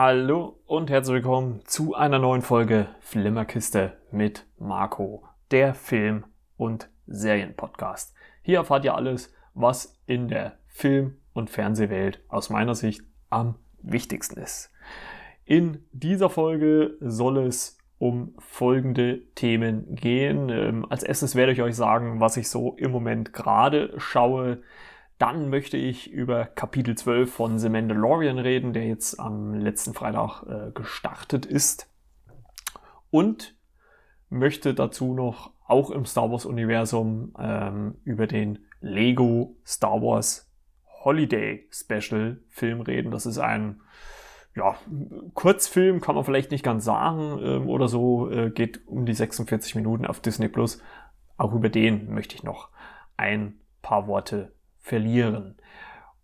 Hallo und herzlich willkommen zu einer neuen Folge Flimmerkiste mit Marco, der Film- und Serienpodcast. Hier erfahrt ihr alles, was in der Film- und Fernsehwelt aus meiner Sicht am wichtigsten ist. In dieser Folge soll es um folgende Themen gehen. Ähm, als erstes werde ich euch sagen, was ich so im Moment gerade schaue. Dann möchte ich über Kapitel 12 von The Mandalorian reden, der jetzt am letzten Freitag äh, gestartet ist. Und möchte dazu noch auch im Star Wars Universum ähm, über den Lego Star Wars Holiday Special Film reden. Das ist ein ja, Kurzfilm, kann man vielleicht nicht ganz sagen ähm, oder so, äh, geht um die 46 Minuten auf Disney Plus. Auch über den möchte ich noch ein paar Worte verlieren.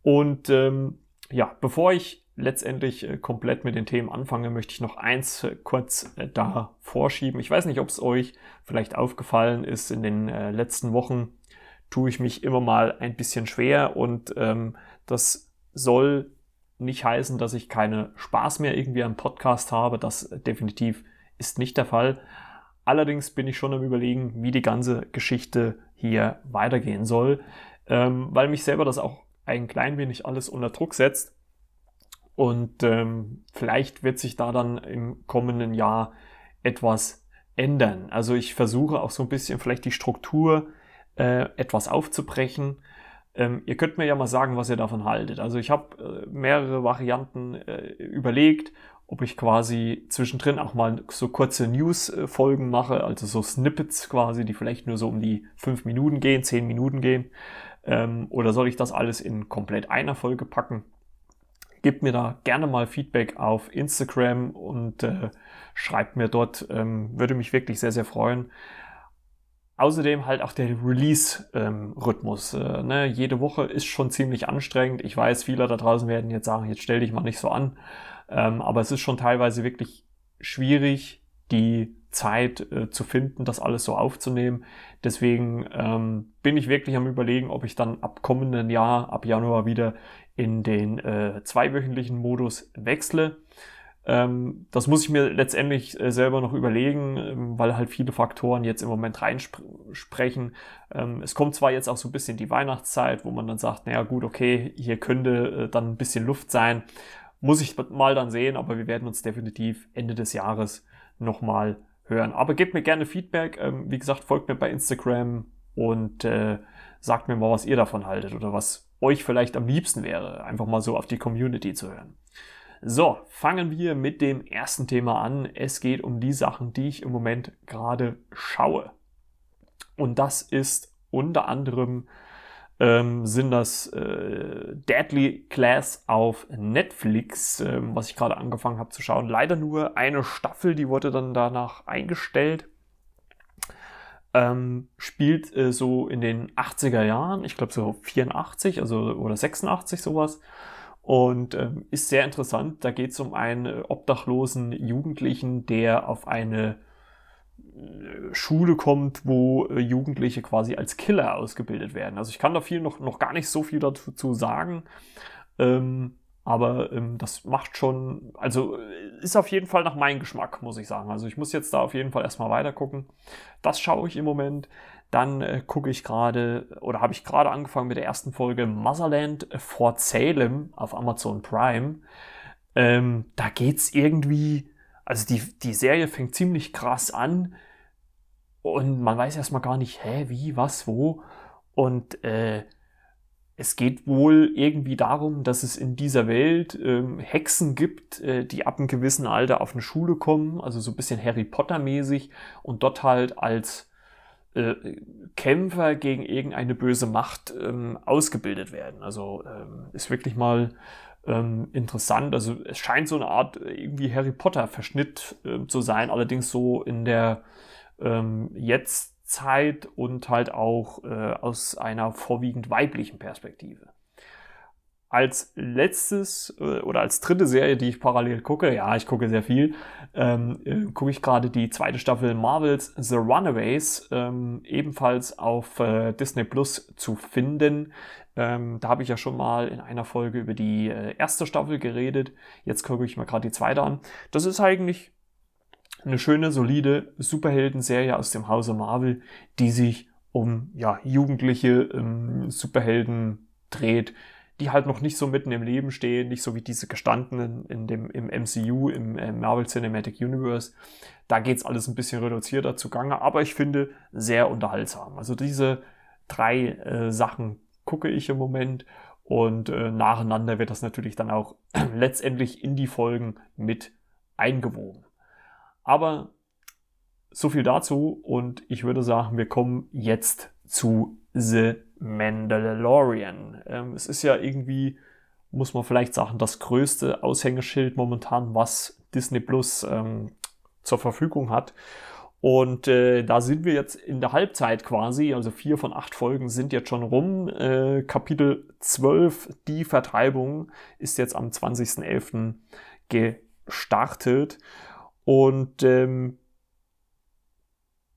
Und ähm, ja, bevor ich letztendlich äh, komplett mit den Themen anfange, möchte ich noch eins äh, kurz äh, da vorschieben. Ich weiß nicht, ob es euch vielleicht aufgefallen ist, in den letzten Wochen tue ich mich immer mal ein bisschen schwer und ähm, das soll nicht heißen, dass ich keine Spaß mehr irgendwie am Podcast habe. Das definitiv ist nicht der Fall. Allerdings bin ich schon am Überlegen, wie die ganze Geschichte hier weitergehen soll ähm, weil mich selber das auch ein klein wenig alles unter Druck setzt. Und ähm, vielleicht wird sich da dann im kommenden Jahr etwas ändern. Also ich versuche auch so ein bisschen vielleicht die Struktur äh, etwas aufzubrechen. Ähm, ihr könnt mir ja mal sagen, was ihr davon haltet. Also ich habe äh, mehrere Varianten äh, überlegt, ob ich quasi zwischendrin auch mal so kurze News-Folgen mache, also so Snippets quasi, die vielleicht nur so um die fünf Minuten gehen, zehn Minuten gehen. Ähm, oder soll ich das alles in komplett einer Folge packen? Gebt mir da gerne mal Feedback auf Instagram und äh, schreibt mir dort. Ähm, würde mich wirklich sehr, sehr freuen. Außerdem halt auch der Release-Rhythmus. Ähm, äh, ne? Jede Woche ist schon ziemlich anstrengend. Ich weiß, viele da draußen werden jetzt sagen, jetzt stell dich mal nicht so an. Ähm, aber es ist schon teilweise wirklich schwierig, die Zeit äh, zu finden, das alles so aufzunehmen. Deswegen ähm, bin ich wirklich am überlegen, ob ich dann ab kommenden Jahr, ab Januar wieder in den äh, zweiwöchentlichen Modus wechsle. Ähm, das muss ich mir letztendlich äh, selber noch überlegen, ähm, weil halt viele Faktoren jetzt im Moment reinsprechen. Ähm, es kommt zwar jetzt auch so ein bisschen die Weihnachtszeit, wo man dann sagt, naja gut, okay, hier könnte äh, dann ein bisschen Luft sein. Muss ich mal dann sehen, aber wir werden uns definitiv Ende des Jahres nochmal hören. Aber gebt mir gerne Feedback. Ähm, wie gesagt, folgt mir bei Instagram und äh, sagt mir mal, was ihr davon haltet oder was euch vielleicht am liebsten wäre, einfach mal so auf die Community zu hören. So, fangen wir mit dem ersten Thema an. Es geht um die Sachen, die ich im Moment gerade schaue. Und das ist unter anderem ähm, sind das äh, Deadly Class auf Netflix, ähm, was ich gerade angefangen habe zu schauen. Leider nur eine Staffel, die wurde dann danach eingestellt. Ähm, spielt äh, so in den 80er Jahren, ich glaube so 84 also, oder 86 sowas. Und ähm, ist sehr interessant. Da geht es um einen obdachlosen Jugendlichen, der auf eine Schule kommt, wo äh, Jugendliche quasi als Killer ausgebildet werden. Also ich kann da viel noch, noch gar nicht so viel dazu sagen. Ähm, aber ähm, das macht schon, also äh, ist auf jeden Fall nach meinem Geschmack, muss ich sagen. Also ich muss jetzt da auf jeden Fall erstmal weiter gucken. Das schaue ich im Moment. Dann äh, gucke ich gerade oder habe ich gerade angefangen mit der ersten Folge Motherland Fort Salem auf Amazon Prime. Ähm, da geht's irgendwie also die, die Serie fängt ziemlich krass an und man weiß erstmal gar nicht, hä, wie, was, wo. Und äh, es geht wohl irgendwie darum, dass es in dieser Welt ähm, Hexen gibt, äh, die ab einem gewissen Alter auf eine Schule kommen, also so ein bisschen Harry Potter mäßig und dort halt als äh, Kämpfer gegen irgendeine böse Macht ähm, ausgebildet werden. Also ähm, ist wirklich mal ähm, interessant. Also es scheint so eine Art äh, irgendwie Harry Potter Verschnitt äh, zu sein, allerdings so in der ähm, Jetztzeit und halt auch äh, aus einer vorwiegend weiblichen Perspektive. als letztes äh, oder als dritte Serie, die ich parallel gucke, ja, ich gucke sehr viel, ähm, äh, gucke ich gerade die zweite Staffel Marvels The Runaways, ähm, ebenfalls auf Disney Plus zu finden. Ähm, da habe ich ja schon mal in einer Folge über die äh, erste Staffel geredet. Jetzt gucke ich mir gerade die zweite an. Das ist eigentlich eine schöne, solide Superhelden-Serie aus dem Hause Marvel, die sich um ja, jugendliche ähm, Superhelden dreht, die halt noch nicht so mitten im Leben stehen, nicht so wie diese gestandenen in dem, im MCU, im äh, Marvel Cinematic Universe. Da geht's alles ein bisschen reduzierter zugange, aber ich finde sehr unterhaltsam. Also diese drei äh, Sachen gucke ich im Moment und äh, nacheinander wird das natürlich dann auch letztendlich in die Folgen mit eingewoben. Aber so viel dazu und ich würde sagen, wir kommen jetzt zu The Mandalorian. Ähm, es ist ja irgendwie, muss man vielleicht sagen, das größte Aushängeschild momentan, was Disney Plus ähm, zur Verfügung hat. Und äh, da sind wir jetzt in der Halbzeit quasi, also vier von acht Folgen sind jetzt schon rum. Äh, Kapitel 12, die Vertreibung, ist jetzt am 20.11. gestartet. Und ähm,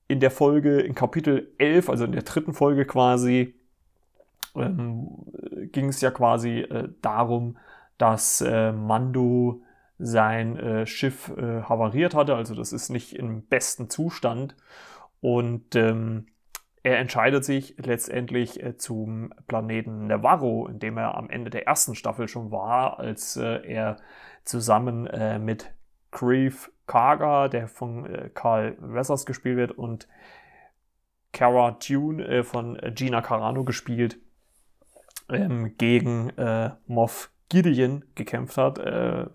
in der Folge, in Kapitel 11, also in der dritten Folge quasi, ähm, ging es ja quasi äh, darum, dass äh, Mando sein äh, Schiff äh, havariert hatte. Also das ist nicht im besten Zustand. Und ähm, er entscheidet sich letztendlich äh, zum Planeten Navarro, in dem er am Ende der ersten Staffel schon war, als äh, er zusammen äh, mit Grief Karga, der von äh, Carl Wessers gespielt wird, und Cara Tune äh, von Gina Carano gespielt, ähm, gegen Moff Gideon gekämpft hat. Äh,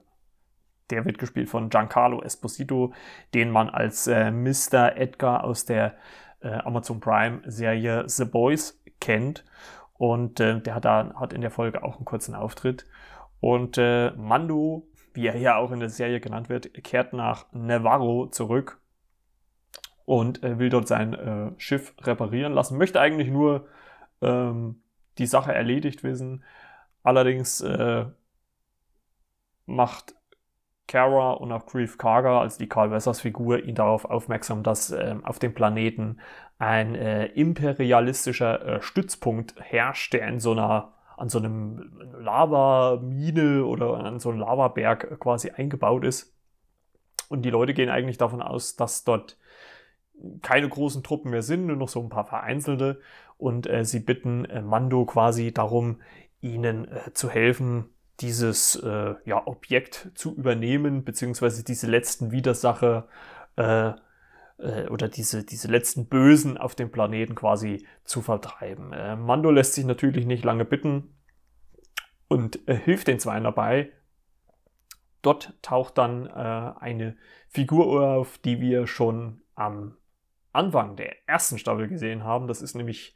der wird gespielt von Giancarlo Esposito, den man als äh, Mr. Edgar aus der äh, Amazon Prime Serie The Boys kennt. Und äh, der hat da hat in der Folge auch einen kurzen Auftritt. Und äh, Mando, wie er ja auch in der Serie genannt wird, kehrt nach Navarro zurück und äh, will dort sein äh, Schiff reparieren lassen. Möchte eigentlich nur ähm, die Sache erledigt wissen. Allerdings macht Kara und auch Grief Karga, also die Carl Wessers Figur, ihn darauf aufmerksam, dass äh, auf dem Planeten ein äh, imperialistischer äh, Stützpunkt herrscht, der in so einer an so einem Lavamine oder an so einem Lavaberg quasi eingebaut ist. Und die Leute gehen eigentlich davon aus, dass dort keine großen Truppen mehr sind, nur noch so ein paar vereinzelte. Und äh, sie bitten äh, Mando quasi darum, ihnen äh, zu helfen, dieses äh, ja, Objekt zu übernehmen, beziehungsweise diese letzten Widersacher äh, äh, oder diese, diese letzten Bösen auf dem Planeten quasi zu vertreiben. Äh, Mando lässt sich natürlich nicht lange bitten und äh, hilft den Zweien dabei. Dort taucht dann äh, eine Figur auf, die wir schon am Anfang der ersten Staffel gesehen haben. Das ist nämlich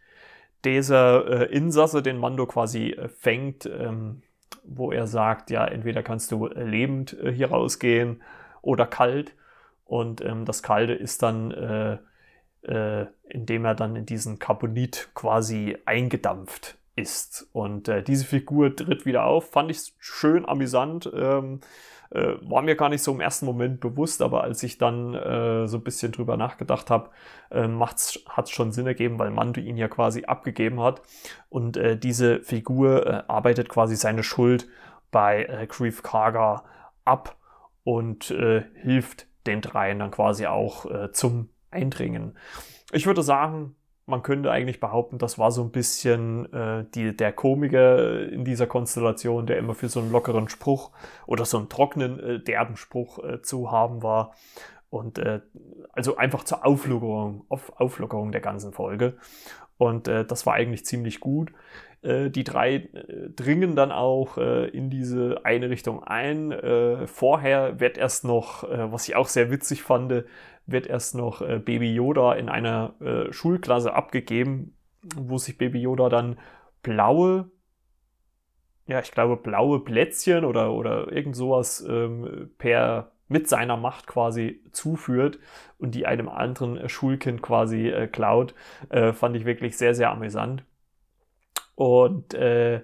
dieser Insasse, den Mando quasi fängt. Ähm, wo er sagt, ja, entweder kannst du äh, lebend äh, hier rausgehen oder kalt. Und ähm, das Kalte ist dann, äh, äh, indem er dann in diesen Carbonit quasi eingedampft ist. Und äh, diese Figur tritt wieder auf, fand ich schön amüsant. Ähm, äh, war mir gar nicht so im ersten Moment bewusst, aber als ich dann äh, so ein bisschen drüber nachgedacht habe, äh, hat es schon Sinn ergeben, weil Mando ihn ja quasi abgegeben hat. Und äh, diese Figur äh, arbeitet quasi seine Schuld bei äh, Grief Karga ab und äh, hilft den dreien dann quasi auch äh, zum Eindringen. Ich würde sagen, man könnte eigentlich behaupten, das war so ein bisschen äh, die, der Komiker in dieser Konstellation, der immer für so einen lockeren Spruch oder so einen trockenen, äh, derben Spruch äh, zu haben war. Und äh, also einfach zur Auflockerung, auf Auflockerung der ganzen Folge. Und äh, das war eigentlich ziemlich gut. Äh, die drei äh, dringen dann auch äh, in diese eine Richtung ein. Vorher wird erst noch, was ich auch sehr witzig fand, wird erst noch Baby Yoda in einer Schulklasse abgegeben, wo sich Baby Yoda dann blaue, ja, ich glaube, blaue Plätzchen oder, oder irgend sowas ähm, per mit seiner Macht quasi zuführt und die einem anderen Schulkind quasi klaut, fand ich wirklich sehr, sehr amüsant. Und äh,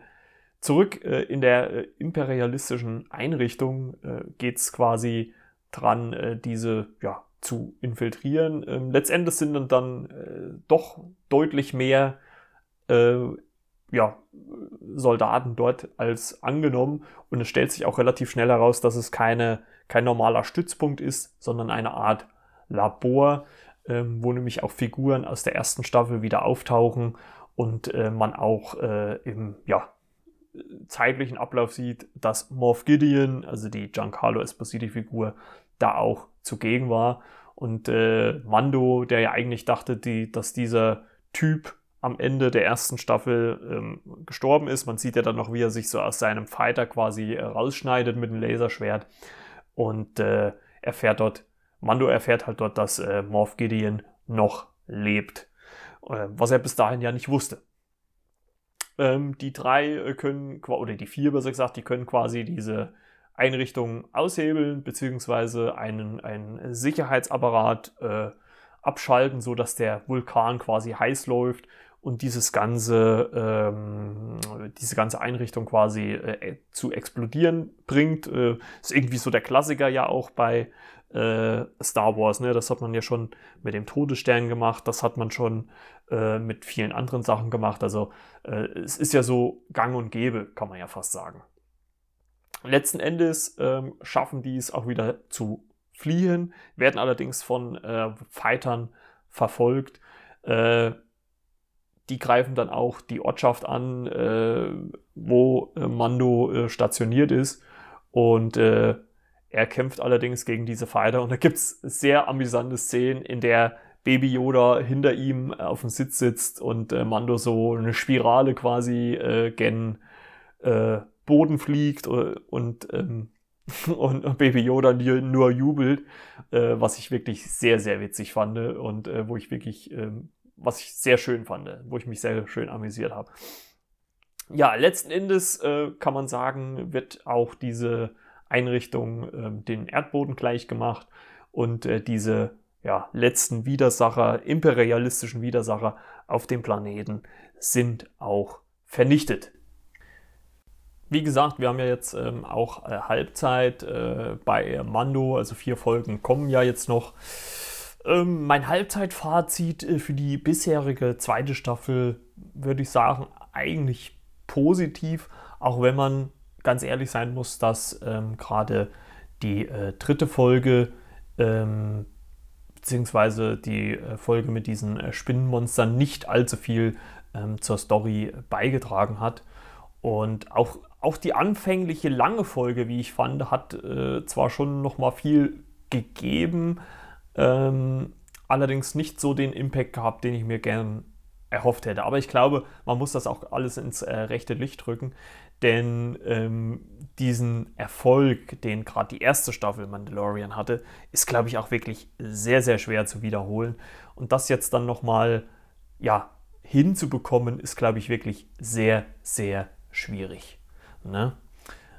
zurück äh, in der äh, imperialistischen Einrichtung äh, geht es quasi dran, äh, diese ja, zu infiltrieren. Ähm, letztendlich sind dann, dann äh, doch deutlich mehr ja, Soldaten dort als angenommen und es stellt sich auch relativ schnell heraus, dass es keine, kein normaler Stützpunkt ist, sondern eine Art Labor, ähm, wo nämlich auch Figuren aus der ersten Staffel wieder auftauchen und äh, man auch äh, im ja, zeitlichen Ablauf sieht, dass Morph Gideon, also die Giancarlo Esposito-Figur, da auch zugegen war. Und äh, Mando, der ja eigentlich dachte, die, dass dieser Typ am Ende der ersten Staffel ähm, gestorben ist. Man sieht ja dann noch, wie er sich so aus seinem Fighter quasi äh, rausschneidet mit dem Laserschwert. Und äh, erfährt dort, Mando erfährt halt dort, dass äh, Morph Gideon noch lebt. Äh, was er bis dahin ja nicht wusste. Ähm, die drei äh, können, oder die vier besser gesagt, die können quasi diese Einrichtung aushebeln, beziehungsweise einen, einen Sicherheitsapparat äh, abschalten, sodass der Vulkan quasi heiß läuft und dieses ganze, ähm, diese ganze Einrichtung quasi äh, zu explodieren bringt. Äh, ist irgendwie so der Klassiker ja auch bei äh, Star Wars. Ne? Das hat man ja schon mit dem Todesstern gemacht, das hat man schon äh, mit vielen anderen Sachen gemacht. Also äh, es ist ja so gang und gäbe, kann man ja fast sagen. Letzten Endes ähm, schaffen die es auch wieder zu fliehen, werden allerdings von äh, Fightern verfolgt. Äh, die greifen dann auch die Ortschaft an, äh, wo äh, Mando äh, stationiert ist. Und äh, er kämpft allerdings gegen diese Fighter. Und da gibt es sehr amüsante Szenen, in der Baby Yoda hinter ihm auf dem Sitz sitzt und äh, Mando so eine Spirale quasi äh, gen Boden fliegt und, ähm, und Baby Yoda nur jubelt, was ich wirklich sehr, sehr witzig fand und wo ich wirklich ähm, was ich sehr schön fand, wo ich mich sehr schön amüsiert habe. Ja, letzten Endes äh, kann man sagen, wird auch diese Einrichtung äh, den Erdboden gleich gemacht und äh, diese ja, letzten Widersacher, imperialistischen Widersacher auf dem Planeten sind auch vernichtet. Wie gesagt, wir haben ja jetzt ähm, auch äh, Halbzeit äh, bei Mando, also vier Folgen kommen ja jetzt noch. Ähm, mein Halbzeitfazit äh, für die bisherige zweite Staffel würde ich sagen, eigentlich positiv, auch wenn man ganz ehrlich sein muss, dass ähm, gerade die äh, dritte Folge ähm, beziehungsweise die äh, Folge mit diesen äh, Spinnenmonstern nicht allzu viel ähm, zur Story beigetragen hat. Und auch, auch die anfängliche lange Folge, wie ich fand, hat äh, zwar schon noch mal viel gegeben, ähm, allerdings nicht so den Impact gehabt, den ich mir gern erhofft hätte. Aber ich glaube, man muss das auch alles ins äh, rechte Licht drücken, denn ähm, diesen Erfolg, den gerade die erste Staffel Mandalorian hatte, ist, glaube ich, auch wirklich sehr, sehr schwer zu wiederholen. Und das jetzt dann nochmal, ja, hinzubekommen, ist, glaube ich, wirklich sehr, sehr schwierig. Ne?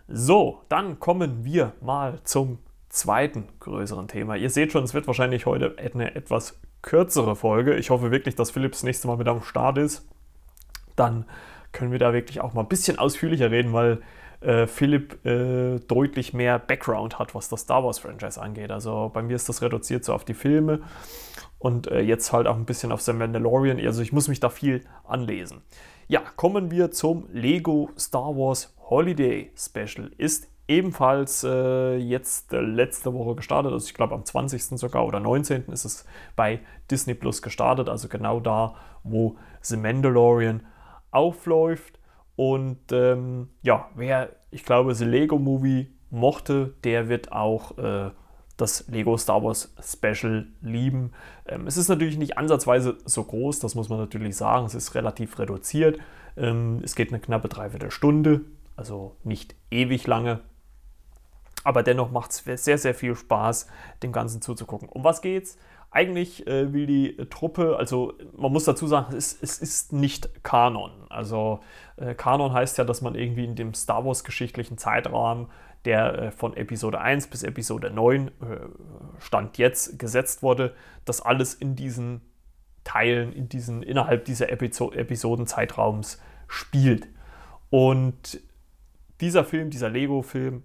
So, dann kommen wir mal zum zweiten größeren Thema. Ihr seht schon, es wird wahrscheinlich heute eine etwas kürzere Folge. Ich hoffe wirklich, dass Philipp das nächste Mal wieder am Start ist. Dann können wir da wirklich auch mal ein bisschen ausführlicher reden, weil äh, Philipp äh, deutlich mehr Background hat, was das Star Wars Franchise angeht. Also bei mir ist das reduziert so auf die Filme und äh, jetzt halt auch ein bisschen auf The Mandalorian. Also ich muss mich da viel anlesen. Ja, kommen wir zum Lego Star Wars Holiday Special. Ist ebenfalls äh, jetzt äh, letzte Woche gestartet. Also ich glaube am 20. sogar oder 19. ist es bei Disney Plus gestartet. Also genau da, wo The Mandalorian aufläuft. Und ähm, ja, wer, ich glaube, The Lego Movie mochte, der wird auch äh, das Lego Star Wars Special lieben. Ähm, es ist natürlich nicht ansatzweise so groß, das muss man natürlich sagen. Es ist relativ reduziert. Ähm, es geht eine knappe Dreiviertelstunde, also nicht ewig lange. Aber dennoch macht es sehr, sehr viel Spaß, dem Ganzen zuzugucken. Um was geht's? Eigentlich äh, will die Truppe, also man muss dazu sagen, es, es ist nicht Kanon. Also äh, Kanon heißt ja, dass man irgendwie in dem Star Wars geschichtlichen Zeitrahmen, der äh, von Episode 1 bis Episode 9 äh, Stand jetzt gesetzt wurde, dass alles in diesen Teilen, in diesen, innerhalb dieser Episo Episodenzeitraums spielt. Und dieser Film, dieser Lego-Film,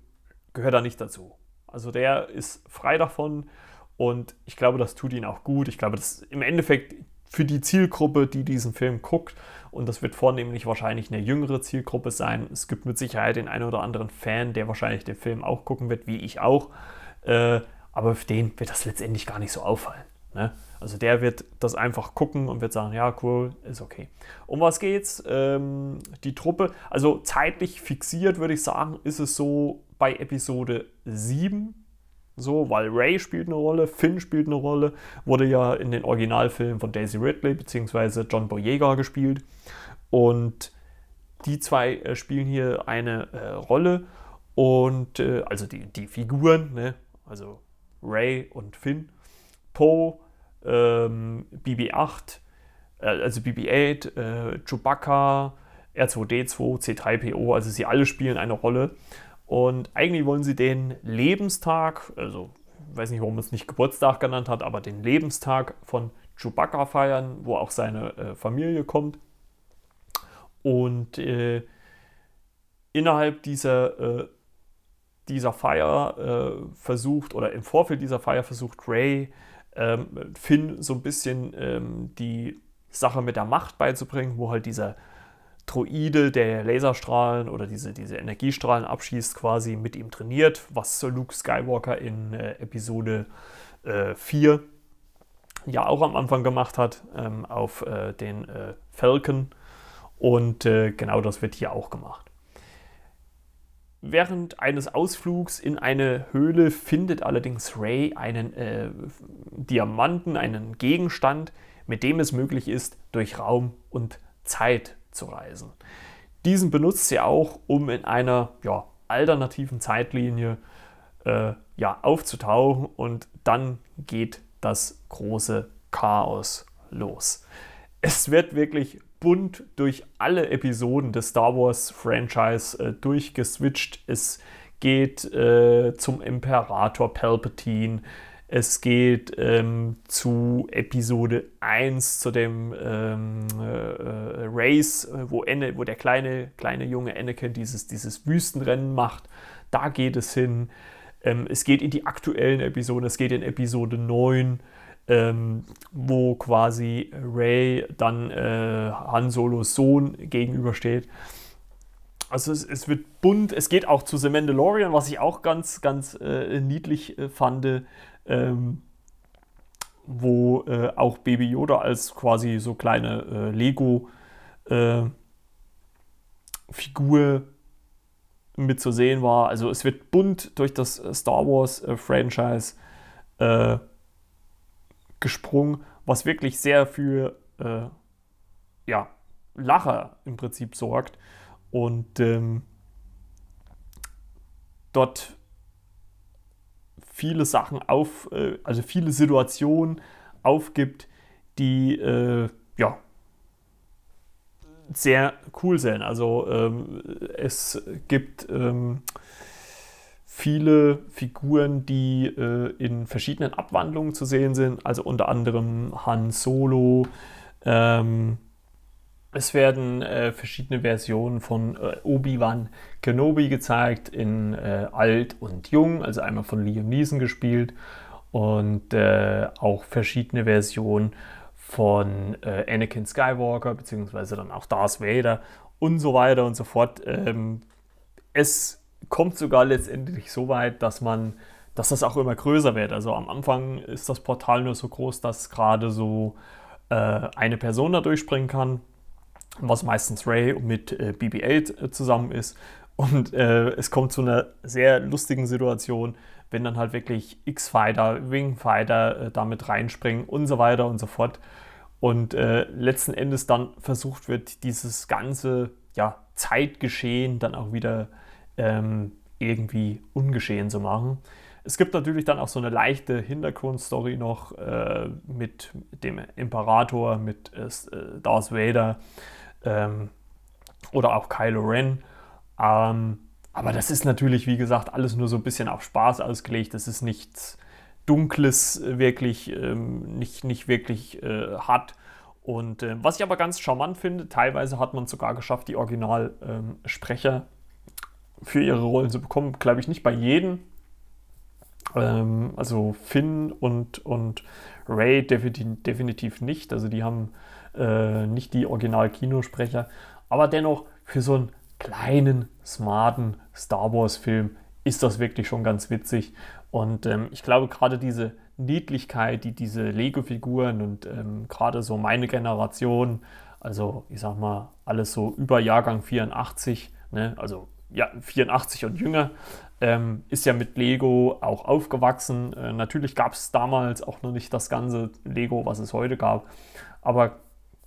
gehört da nicht dazu. Also der ist frei davon und ich glaube, das tut ihn auch gut. Ich glaube, das im Endeffekt für die Zielgruppe, die diesen Film guckt, und das wird vornehmlich wahrscheinlich eine jüngere Zielgruppe sein. Es gibt mit Sicherheit den einen oder anderen Fan, der wahrscheinlich den Film auch gucken wird, wie ich auch. Äh, aber für den wird das letztendlich gar nicht so auffallen. Ne? Also der wird das einfach gucken und wird sagen, ja, cool, ist okay. Um was geht's? Ähm, die Truppe, also zeitlich fixiert würde ich sagen, ist es so bei Episode 7 so, weil Ray spielt eine Rolle, Finn spielt eine Rolle, wurde ja in den Originalfilmen von Daisy Ridley bzw. John Boyega gespielt. Und die zwei äh, spielen hier eine äh, Rolle und äh, also die, die Figuren, ne? also Ray und Finn, Poe, ähm, BB-8, äh, also BB-8, äh, Chewbacca, R2D2, C3PO, also sie alle spielen eine Rolle. Und eigentlich wollen sie den Lebenstag, also ich weiß nicht, warum man es nicht Geburtstag genannt hat, aber den Lebenstag von Chewbacca feiern, wo auch seine äh, Familie kommt. Und äh, innerhalb dieser, äh, dieser Feier äh, versucht, oder im Vorfeld dieser Feier versucht Ray ähm, Finn so ein bisschen ähm, die Sache mit der Macht beizubringen, wo halt dieser Droide, der Laserstrahlen oder diese, diese Energiestrahlen abschießt, quasi mit ihm trainiert, was Luke Skywalker in äh, Episode äh, 4 ja auch am Anfang gemacht hat, ähm, auf äh, den äh, Falcon. Und äh, genau das wird hier auch gemacht. Während eines Ausflugs in eine Höhle findet allerdings Ray einen äh, Diamanten, einen Gegenstand, mit dem es möglich ist, durch Raum und Zeit zu reisen. Diesen benutzt sie auch, um in einer ja, alternativen Zeitlinie äh, ja, aufzutauchen und dann geht das große Chaos los. Es wird wirklich bunt durch alle Episoden des Star Wars Franchise äh, durchgeswitcht. Es geht äh, zum Imperator Palpatine, es geht ähm, zu Episode 1, zu dem ähm, äh, äh Race, wo, Anne, wo der kleine, kleine junge Anakin dieses, dieses Wüstenrennen macht. Da geht es hin. Ähm, es geht in die aktuellen Episoden, es geht in Episode 9, ähm, wo quasi Ray dann äh, Han Solos Sohn gegenübersteht. Also es, es, wird bunt, es geht auch zu The Mandalorian, was ich auch ganz, ganz äh, niedlich äh, fand ähm, wo äh, auch Baby Yoda als quasi so kleine äh, Lego-Figur äh, mit zu sehen war. Also es wird bunt durch das Star Wars-Franchise äh, gesprungen, was wirklich sehr für äh, ja, Lacher im Prinzip sorgt. Und ähm, dort viele Sachen auf, äh, also viele Situationen aufgibt, die äh, ja sehr cool sind. Also ähm, es gibt ähm, viele Figuren, die äh, in verschiedenen Abwandlungen zu sehen sind, also unter anderem Han Solo, ähm, es werden äh, verschiedene Versionen von äh, Obi-Wan Kenobi gezeigt, in äh, alt und jung, also einmal von Liam Neeson gespielt und äh, auch verschiedene Versionen von äh, Anakin Skywalker, beziehungsweise dann auch Darth Vader und so weiter und so fort. Ähm, es kommt sogar letztendlich so weit, dass man, dass das auch immer größer wird. Also am Anfang ist das Portal nur so groß, dass gerade so äh, eine Person da durchspringen kann was meistens Ray mit äh, BB-8 äh, zusammen ist. Und äh, es kommt zu einer sehr lustigen Situation, wenn dann halt wirklich X-Fighter, Wing-Fighter äh, damit reinspringen und so weiter und so fort. Und äh, letzten Endes dann versucht wird, dieses ganze ja, Zeitgeschehen dann auch wieder ähm, irgendwie ungeschehen zu machen. Es gibt natürlich dann auch so eine leichte Hintergrundstory noch äh, mit dem Imperator, mit äh, Darth Vader, ähm, oder auch Kylo Ren. Ähm, aber das ist natürlich, wie gesagt, alles nur so ein bisschen auf Spaß ausgelegt. Das ist nichts Dunkles wirklich, ähm, nicht, nicht wirklich äh, hat. Und äh, was ich aber ganz charmant finde, teilweise hat man sogar geschafft, die Originalsprecher für ihre Rollen zu bekommen. Glaube ich nicht bei jedem. Ähm, also Finn und, und Ray definitiv nicht. Also die haben äh, nicht die Original-Kinosprecher. Aber dennoch für so einen kleinen, smarten Star Wars-Film ist das wirklich schon ganz witzig. Und ähm, ich glaube, gerade diese Niedlichkeit, die diese Lego-Figuren und ähm, gerade so meine Generation, also ich sag mal, alles so über Jahrgang 84, ne, also ja, 84 und jünger, ähm, ist ja mit Lego auch aufgewachsen. Äh, natürlich gab es damals auch noch nicht das ganze Lego, was es heute gab. Aber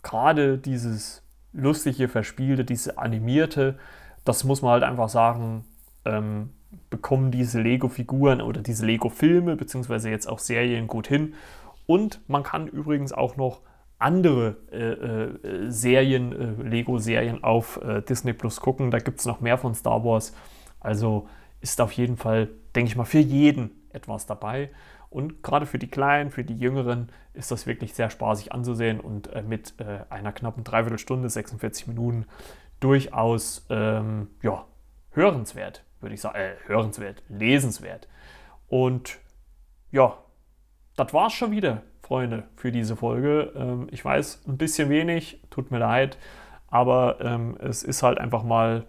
gerade dieses lustige, verspielte, diese animierte, das muss man halt einfach sagen, ähm, bekommen diese Lego-Figuren oder diese Lego-Filme, beziehungsweise jetzt auch Serien gut hin. Und man kann übrigens auch noch andere äh, äh, Serien, äh, Lego-Serien auf äh, Disney Plus gucken. Da gibt es noch mehr von Star Wars. Also ist auf jeden Fall, denke ich mal, für jeden etwas dabei. Und gerade für die Kleinen, für die Jüngeren ist das wirklich sehr spaßig anzusehen und äh, mit äh, einer knappen Dreiviertelstunde, 46 Minuten durchaus ähm, ja, hörenswert, würde ich sagen. Äh, hörenswert, lesenswert. Und ja, das war's schon wieder Freunde, für diese Folge. Ähm, ich weiß, ein bisschen wenig, tut mir leid, aber ähm, es ist halt einfach mal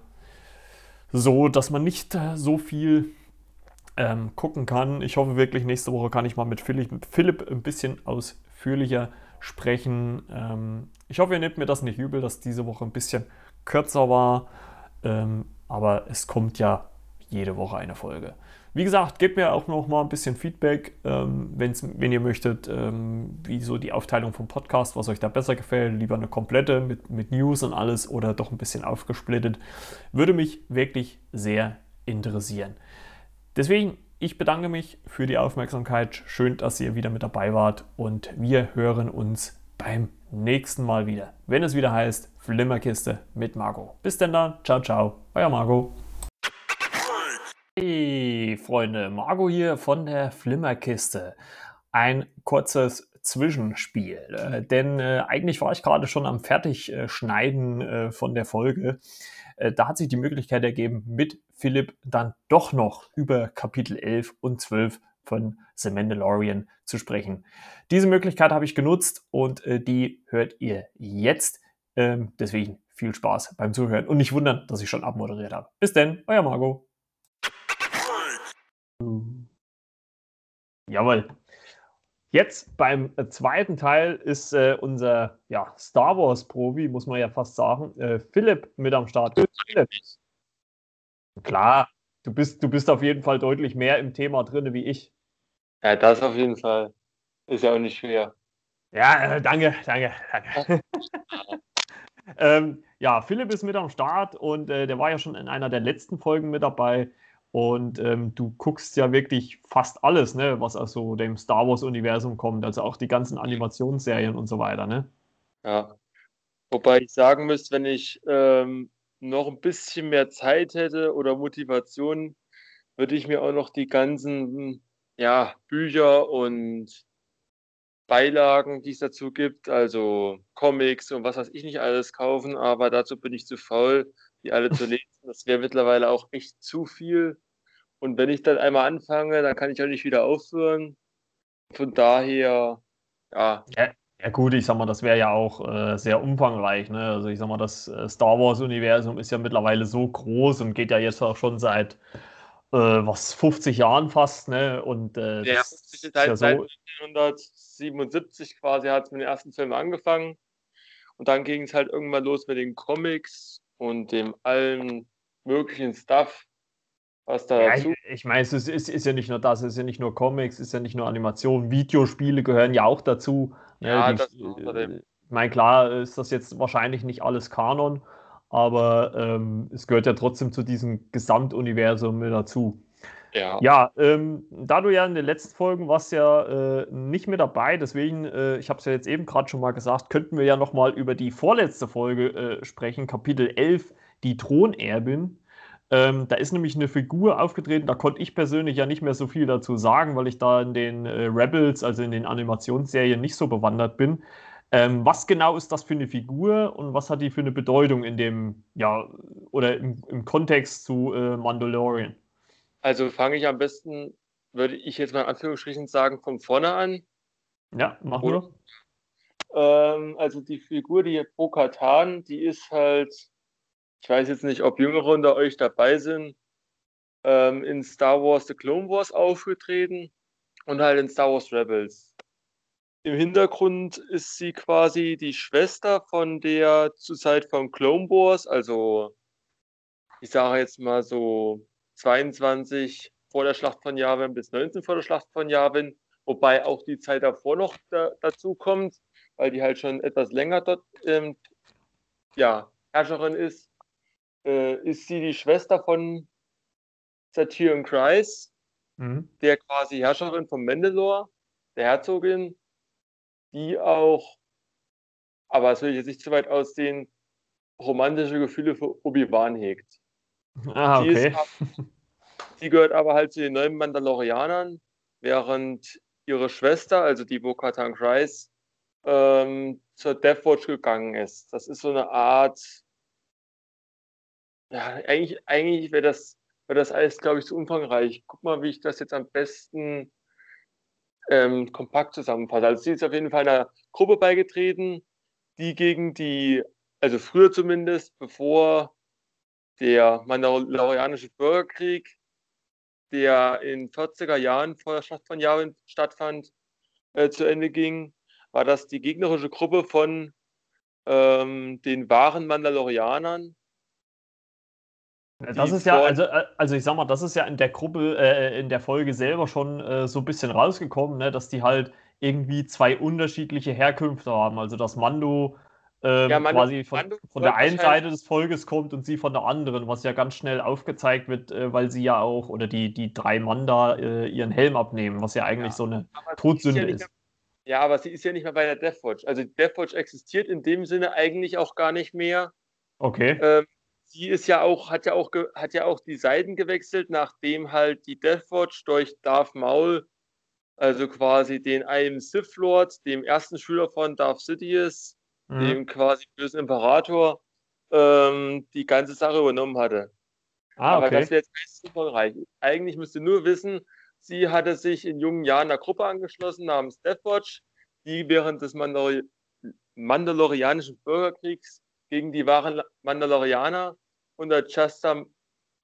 so, dass man nicht äh, so viel ähm, gucken kann. Ich hoffe wirklich, nächste Woche kann ich mal mit Philipp, Philipp ein bisschen ausführlicher sprechen. Ähm, ich hoffe, ihr nehmt mir das nicht übel, dass diese Woche ein bisschen kürzer war, ähm, aber es kommt ja jede Woche eine Folge. Wie gesagt, gebt mir auch noch mal ein bisschen Feedback, ähm, wenn ihr möchtet, ähm, wie so die Aufteilung vom Podcast, was euch da besser gefällt. Lieber eine komplette mit, mit News und alles oder doch ein bisschen aufgesplittet. Würde mich wirklich sehr interessieren. Deswegen, ich bedanke mich für die Aufmerksamkeit. Schön, dass ihr wieder mit dabei wart und wir hören uns beim nächsten Mal wieder, wenn es wieder heißt Flimmerkiste mit Marco. Bis denn dann, ciao, ciao, euer Marco. Hey Freunde, Marco hier von der Flimmerkiste. Ein kurzes Zwischenspiel, äh, denn äh, eigentlich war ich gerade schon am Fertigschneiden äh, von der Folge. Äh, da hat sich die Möglichkeit ergeben, mit Philipp dann doch noch über Kapitel 11 und 12 von The Mandalorian zu sprechen. Diese Möglichkeit habe ich genutzt und äh, die hört ihr jetzt. Ähm, deswegen viel Spaß beim Zuhören und nicht wundern, dass ich schon abmoderiert habe. Bis denn, euer Margot. Jawohl. Jetzt beim zweiten Teil ist äh, unser ja, Star Wars-Profi, muss man ja fast sagen, äh, Philipp mit am Start. Philipp. Klar, du bist, du bist auf jeden Fall deutlich mehr im Thema drin wie ich. Ja, das auf jeden Fall. Ist ja auch nicht schwer. Ja, äh, danke, danke, danke. ähm, ja, Philipp ist mit am Start und äh, der war ja schon in einer der letzten Folgen mit dabei. Und ähm, du guckst ja wirklich fast alles, ne, was aus so dem Star Wars-Universum kommt, also auch die ganzen Animationsserien und so weiter, ne? Ja. Wobei ich sagen müsste, wenn ich ähm, noch ein bisschen mehr Zeit hätte oder Motivation, würde ich mir auch noch die ganzen ja, Bücher und Beilagen, die es dazu gibt, also Comics und was weiß ich nicht alles kaufen, aber dazu bin ich zu faul, die alle zu lesen. Das wäre mittlerweile auch echt zu viel. Und wenn ich dann einmal anfange, dann kann ich auch nicht wieder aufhören. Von daher, ja. ja. Ja gut, ich sag mal, das wäre ja auch äh, sehr umfangreich. Ne? Also ich sag mal, das äh, Star Wars-Universum ist ja mittlerweile so groß und geht ja jetzt auch schon seit äh, was 50 Jahren fast. Ne? Und äh, ja, 50 ist ja seit so 1977 quasi hat es mit den ersten Filmen angefangen. Und dann ging es halt irgendwann los mit den Comics und dem allen möglichen Stuff, was da ja, dazu. Ich, ich meine, es ist, ist, ist, ja nicht nur das, es ist ja nicht nur Comics, es ist ja nicht nur Animation, Videospiele gehören ja auch dazu. Ne? Ja, die, äh, ich meine, klar ist das jetzt wahrscheinlich nicht alles Kanon, aber ähm, es gehört ja trotzdem zu diesem Gesamtuniversum dazu. Ja, ja ähm, da du ja in den letzten Folgen warst ja äh, nicht mit dabei, deswegen, äh, ich habe es ja jetzt eben gerade schon mal gesagt, könnten wir ja nochmal über die vorletzte Folge äh, sprechen, Kapitel 11, die Thronerbin. Ähm, da ist nämlich eine Figur aufgetreten, da konnte ich persönlich ja nicht mehr so viel dazu sagen, weil ich da in den äh, Rebels, also in den Animationsserien, nicht so bewandert bin. Ähm, was genau ist das für eine Figur und was hat die für eine Bedeutung in dem, ja, oder im, im Kontext zu äh, Mandalorian? Also fange ich am besten, würde ich jetzt mal in Anführungsstrichen sagen, von vorne an. Ja, machen wir. Ähm, also die Figur, die Bo-Katan, die ist halt, ich weiß jetzt nicht, ob Jüngere unter euch dabei sind, ähm, in Star Wars The Clone Wars aufgetreten und halt in Star Wars Rebels. Im Hintergrund ist sie quasi die Schwester von der zur Zeit von Clone Wars, also ich sage jetzt mal so 22 vor der Schlacht von Yavin bis 19 vor der Schlacht von Yavin, wobei auch die Zeit davor noch da, dazu kommt, weil die halt schon etwas länger dort ähm, ja, Herrscherin ist, äh, ist sie die Schwester von Satyrion Kreis, mhm. der quasi Herrscherin von Mandalore, der Herzogin, die auch, aber das will ich jetzt nicht zu weit aussehen, romantische Gefühle für Obi-Wan hegt. Ah, okay. Sie, gehört aber halt zu den neuen Mandalorianern, während ihre Schwester, also die Bo-Katan Kreis, ähm, zur Deathwatch gegangen ist. Das ist so eine Art, ja, eigentlich, eigentlich wäre das wäre das alles, glaube ich, zu umfangreich. Guck mal, wie ich das jetzt am besten ähm, kompakt zusammenfasse. Also sie ist auf jeden Fall einer Gruppe beigetreten, die gegen die, also früher zumindest, bevor der Mandalorianische Bürgerkrieg, der in 40er Jahren vor der Schlacht von Yavin stattfand, äh, zu Ende ging, war das die gegnerische Gruppe von ähm, den wahren Mandalorianern, das ist ja, also, äh, also ich sag mal, das ist ja in der Gruppe, äh, in der Folge selber schon äh, so ein bisschen rausgekommen, ne, dass die halt irgendwie zwei unterschiedliche Herkünfte haben. Also dass Mando, ähm, ja, Mando quasi von, Mando von der einen Seite des Volkes kommt und sie von der anderen, was ja ganz schnell aufgezeigt wird, äh, weil sie ja auch, oder die, die drei Manda äh, ihren Helm abnehmen, was ja eigentlich ja, so eine Todsünde ist. Ja, ja, aber sie ist ja nicht mehr bei der Deathwatch. Also Deathwatch existiert in dem Sinne eigentlich auch gar nicht mehr. Okay. Ähm, die ist ja auch, hat ja auch, hat ja auch die Seiten gewechselt, nachdem halt die Deathwatch durch Darth Maul, also quasi den einem Sith Lord, dem ersten Schüler von Darth Sidious, mhm. dem quasi bösen Imperator, ähm, die ganze Sache übernommen hatte. Ah, okay. Aber das wäre jetzt nicht umfangreich. Eigentlich müsste nur wissen, sie hatte sich in jungen Jahren einer Gruppe angeschlossen namens Deathwatch, die während des Mandalori Mandalorianischen Bürgerkriegs gegen die wahren Mandalorianer unter Chasta,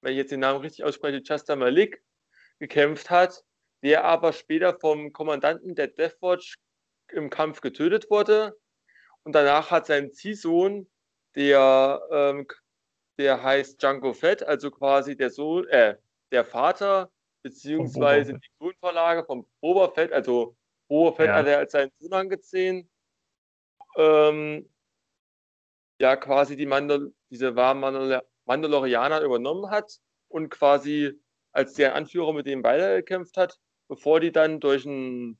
wenn ich jetzt den Namen richtig ausspreche, Chasta Malik gekämpft hat, der aber später vom Kommandanten der Deathwatch im Kampf getötet wurde. Und danach hat sein Ziehsohn, der, ähm, der heißt Django Fett, also quasi der Sohn, äh, der Vater, beziehungsweise die Sohnverlage von Boba Fett, also Boba Fett ja. hat er als seinen Sohn angesehen, ähm, ja quasi die Mandal diese wahren Mandal Mandalorianer übernommen hat und quasi als der Anführer mit dem weitergekämpft hat, bevor die dann durch einen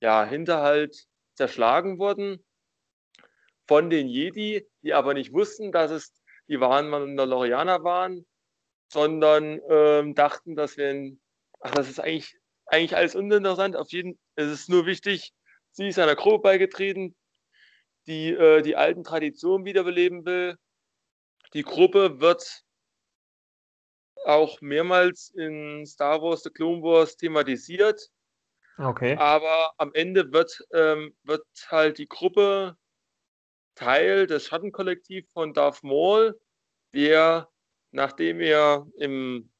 ja, Hinterhalt zerschlagen wurden von den Jedi, die aber nicht wussten, dass es die wahren Mandalorianer waren, sondern ähm, dachten, dass wir, ach, das ist eigentlich, eigentlich alles uninteressant. Auf jeden es ist nur wichtig, sie ist einer Gruppe beigetreten, die äh, die alten Traditionen wiederbeleben will die Gruppe wird auch mehrmals in Star Wars The Clone Wars thematisiert. Okay. Aber am Ende wird, ähm, wird halt die Gruppe Teil des Schattenkollektivs von Darth Maul, der, nachdem er im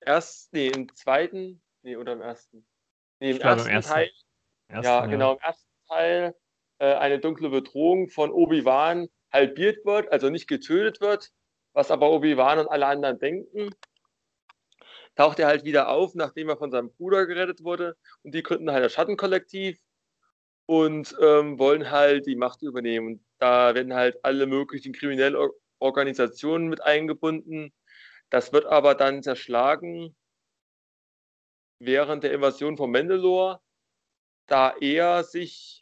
ersten, nee, im zweiten, nee, oder im ersten, nee, im, ersten, im ersten, Teil, ersten, ja, ja, genau, im ersten Teil äh, eine dunkle Bedrohung von Obi-Wan halbiert wird, also nicht getötet wird, was aber Obi-Wan und alle anderen denken, taucht er halt wieder auf, nachdem er von seinem Bruder gerettet wurde. Und die gründen halt das Schattenkollektiv und ähm, wollen halt die Macht übernehmen. Und da werden halt alle möglichen kriminellen Organisationen mit eingebunden. Das wird aber dann zerschlagen während der Invasion von Mandalore, da er sich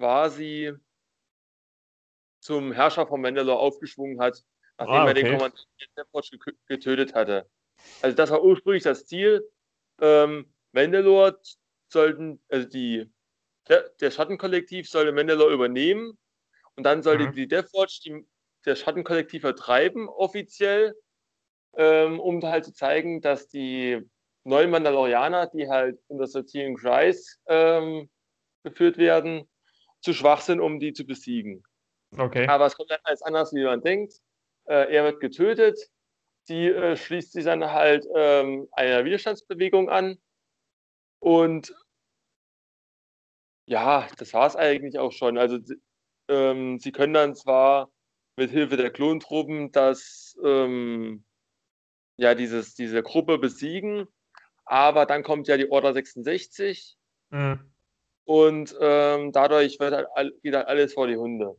quasi zum Herrscher von Mandalore aufgeschwungen hat, nachdem ah, okay. er den Kommandanten Deathwatch getötet hatte. Also das war ursprünglich das Ziel. Ähm, Mandalore sollten, also die der, der Schattenkollektiv sollte Mandalore übernehmen und dann sollte mhm. die Deathwatch die, der Schattenkollektiv vertreiben, offiziell, ähm, um halt zu zeigen, dass die neuen Mandalorianer, die halt unter Satirian Kreis ähm, geführt werden, zu schwach sind, um die zu besiegen. Okay. Aber es kommt dann alles anders, wie man denkt. Äh, er wird getötet. Sie äh, schließt sich dann halt ähm, einer Widerstandsbewegung an. Und ja, das war es eigentlich auch schon. Also ähm, sie können dann zwar mit Hilfe der Klontruppen das ähm, ja dieses, diese Gruppe besiegen, aber dann kommt ja die Order 66 mhm. Und ähm, dadurch wird halt, geht halt alles vor die Hunde.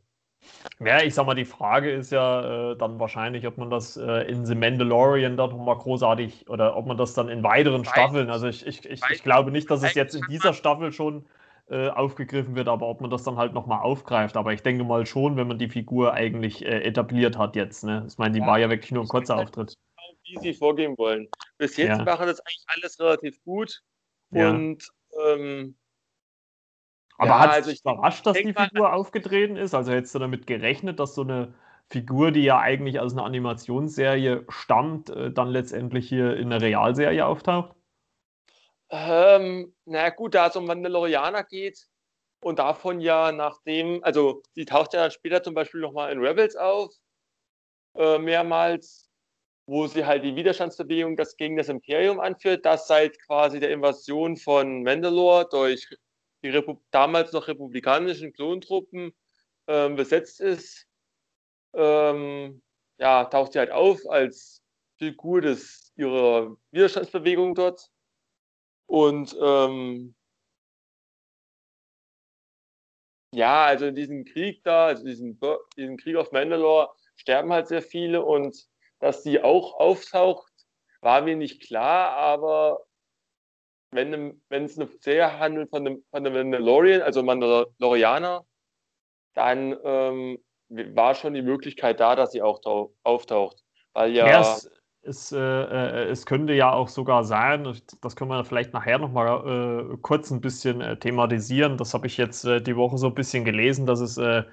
Ja, ich sag mal, die Frage ist ja äh, dann wahrscheinlich, ob man das äh, in The Mandalorian dann nochmal großartig oder ob man das dann in weiteren Staffeln, also ich, ich, ich, ich glaube nicht, dass es jetzt in dieser Staffel schon äh, aufgegriffen wird, aber ob man das dann halt nochmal aufgreift. Aber ich denke mal schon, wenn man die Figur eigentlich äh, etabliert hat jetzt. Ne? Ich meine, die ja, war ja wirklich nur ein kurzer Auftritt. Wie sie vorgehen wollen. Bis jetzt ja. machen das eigentlich alles relativ gut. Und ähm, aber ja, hat es also dich überrascht, dass die Figur mal, aufgetreten ist? Also hättest du damit gerechnet, dass so eine Figur, die ja eigentlich aus einer Animationsserie stammt, äh, dann letztendlich hier in der Realserie auftaucht? Ähm, na gut, da es um Mandalorianer geht und davon ja nachdem, also die taucht ja später zum Beispiel nochmal in Rebels auf, äh, mehrmals, wo sie halt die Widerstandsbewegung das gegen das Imperium anführt, das seit quasi der Invasion von Mandalore durch die Repu damals noch republikanischen Klontruppen äh, besetzt ist. Ähm, ja, taucht sie halt auf als Figur des, ihrer Widerstandsbewegung dort. Und ähm, ja, also in diesem Krieg da, also diesen, diesen Krieg auf Mandalore, sterben halt sehr viele und dass die auch auftaucht, war mir nicht klar, aber wenn, wenn es eine Serie handelt von einem, von einem Mandalorian, also Mandalorianer, dann ähm, war schon die Möglichkeit da, dass sie auch auftaucht. Weil ja. ja es, äh, äh, es könnte ja auch sogar sein, das können wir vielleicht nachher nochmal äh, kurz ein bisschen äh, thematisieren. Das habe ich jetzt äh, die Woche so ein bisschen gelesen, dass es äh,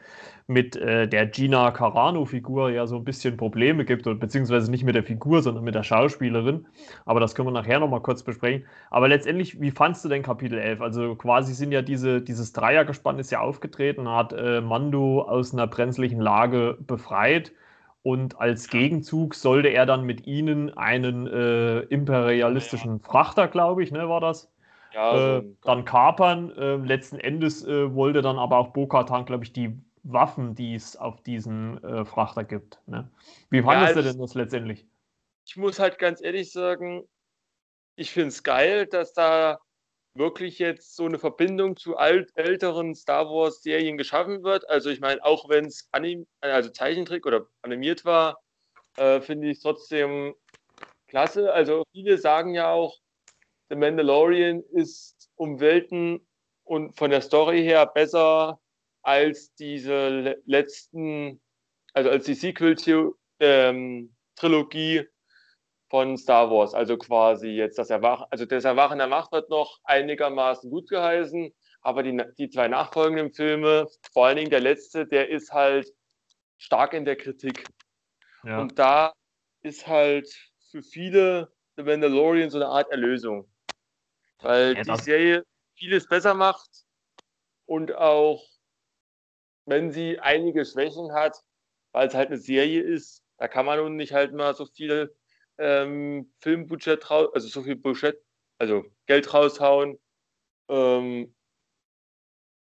mit äh, der Gina Carano-Figur ja so ein bisschen Probleme gibt, oder, beziehungsweise nicht mit der Figur, sondern mit der Schauspielerin. Aber das können wir nachher nochmal kurz besprechen. Aber letztendlich, wie fandst du denn Kapitel 11? Also quasi sind ja diese, dieses Dreiergespann ist ja aufgetreten, hat Mando aus einer brenzlichen Lage befreit und als Gegenzug sollte er dann mit ihnen einen äh, imperialistischen Frachter, glaube ich, ne, war das? Ja, äh, dann kapern. Äh, letzten Endes äh, wollte dann aber auch Bo-Katan, glaube ich, die Waffen, die es auf diesen äh, Frachter gibt. Ne? Wie fandest ja, du denn das letztendlich? Ich muss halt ganz ehrlich sagen, ich finde es geil, dass da wirklich jetzt so eine Verbindung zu alt, älteren Star Wars Serien geschaffen wird. Also ich meine, auch wenn es also Zeichentrick oder animiert war, äh, finde ich es trotzdem klasse. Also viele sagen ja auch, The Mandalorian ist um Welten und von der Story her besser als diese letzten, also als die Sequel-Trilogie ähm, von Star Wars. Also quasi jetzt das Erwachen, also das Erwachen der Macht wird noch einigermaßen gut geheißen, aber die, die zwei nachfolgenden Filme, vor allen Dingen der letzte, der ist halt stark in der Kritik. Ja. Und da ist halt für viele The Mandalorian so eine Art Erlösung. Weil ja, die Serie vieles besser macht und auch wenn sie einige Schwächen hat, weil es halt eine Serie ist, da kann man nun nicht halt mal so viel ähm, Filmbudget raus, also so viel Budget, also Geld raushauen. Ähm,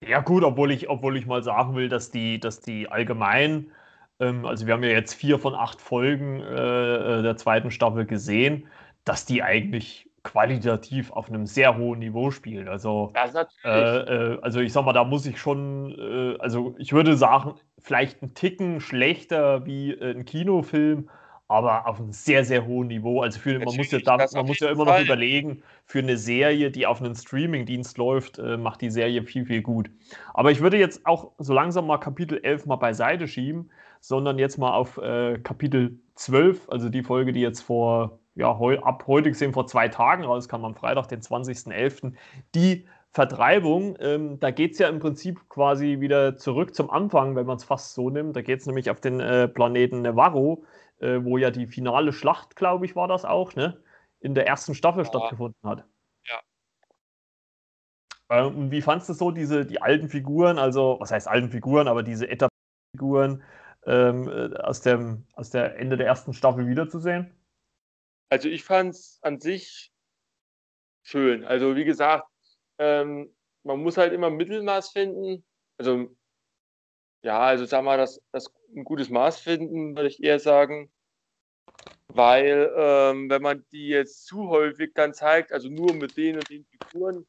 ja, gut, obwohl ich, obwohl ich mal sagen will, dass die, dass die allgemein, ähm, also wir haben ja jetzt vier von acht Folgen äh, der zweiten Staffel gesehen, dass die eigentlich qualitativ auf einem sehr hohen Niveau spielen. Also, äh, äh, also ich sag mal, da muss ich schon, äh, also ich würde sagen, vielleicht ein Ticken schlechter wie äh, ein Kinofilm, aber auf einem sehr, sehr hohen Niveau. Also für, man muss ja, da, man muss ja immer Fall. noch überlegen, für eine Serie, die auf einem Streaming-Dienst läuft, äh, macht die Serie viel, viel gut. Aber ich würde jetzt auch so langsam mal Kapitel 11 mal beiseite schieben, sondern jetzt mal auf äh, Kapitel 12, also die Folge, die jetzt vor, ja, heu, ab heute gesehen vor zwei Tagen rauskam, am Freitag, den 20.11., die Vertreibung, ähm, da geht es ja im Prinzip quasi wieder zurück zum Anfang, wenn man es fast so nimmt. Da geht es nämlich auf den äh, Planeten Nevarro, äh, wo ja die finale Schlacht, glaube ich, war das auch, ne? In der ersten Staffel ja. stattgefunden hat. Ja. Äh, und wie fandest du so diese, die alten Figuren, also, was heißt alten Figuren, aber diese Etablierten ähm, äh, aus, dem, aus der Ende der ersten Staffel wiederzusehen? Also ich fand es an sich schön. Also wie gesagt, ähm, man muss halt immer Mittelmaß finden. Also, ja, also sag mal, das, das ein gutes Maß finden, würde ich eher sagen. Weil, ähm, wenn man die jetzt zu häufig dann zeigt, also nur mit den und den Figuren,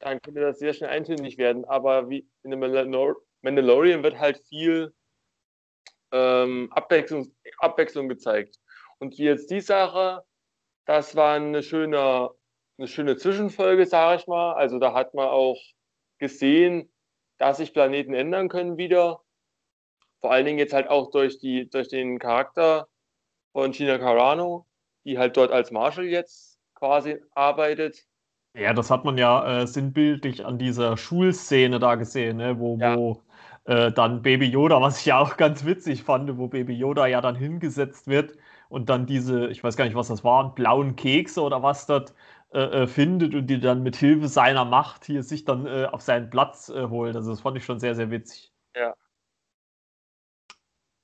dann könnte das sehr schnell eintönig werden. Aber wie in der Mandalorian wird halt viel ähm, Abwechslung, Abwechslung gezeigt. Und wie jetzt die Sache, das war eine schöne eine schöne Zwischenfolge, sage ich mal. Also da hat man auch gesehen, dass sich Planeten ändern können wieder. Vor allen Dingen jetzt halt auch durch, die, durch den Charakter von Gina Carano, die halt dort als Marshall jetzt quasi arbeitet. Ja, das hat man ja äh, sinnbildlich an dieser Schulszene da gesehen, ne? wo, ja. wo äh, dann Baby Yoda, was ich ja auch ganz witzig fand, wo Baby Yoda ja dann hingesetzt wird und dann diese, ich weiß gar nicht, was das waren, blauen Kekse oder was dort äh, äh, findet und die dann mit Hilfe seiner Macht hier sich dann äh, auf seinen Platz äh, holt. Also das fand ich schon sehr, sehr witzig. Ja.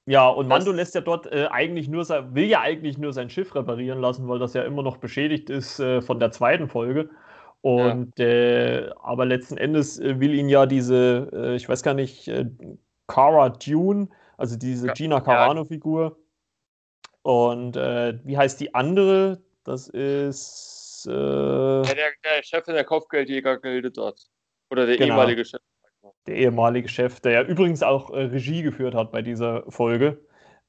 Ja, und Mando lässt ja dort äh, eigentlich nur sein, will ja eigentlich nur sein Schiff reparieren lassen, weil das ja immer noch beschädigt ist äh, von der zweiten Folge. Und ja. aber letzten Endes will ihn ja diese, ich weiß gar nicht, Cara Dune, also diese ja. Gina Carano-Figur. Und wie heißt die andere? Das ist äh, ja, der, der, Chef der Kopfgeldjägergilde dort. Oder der genau. ehemalige Chef. Der ehemalige Chef, der ja übrigens auch äh, Regie geführt hat bei dieser Folge.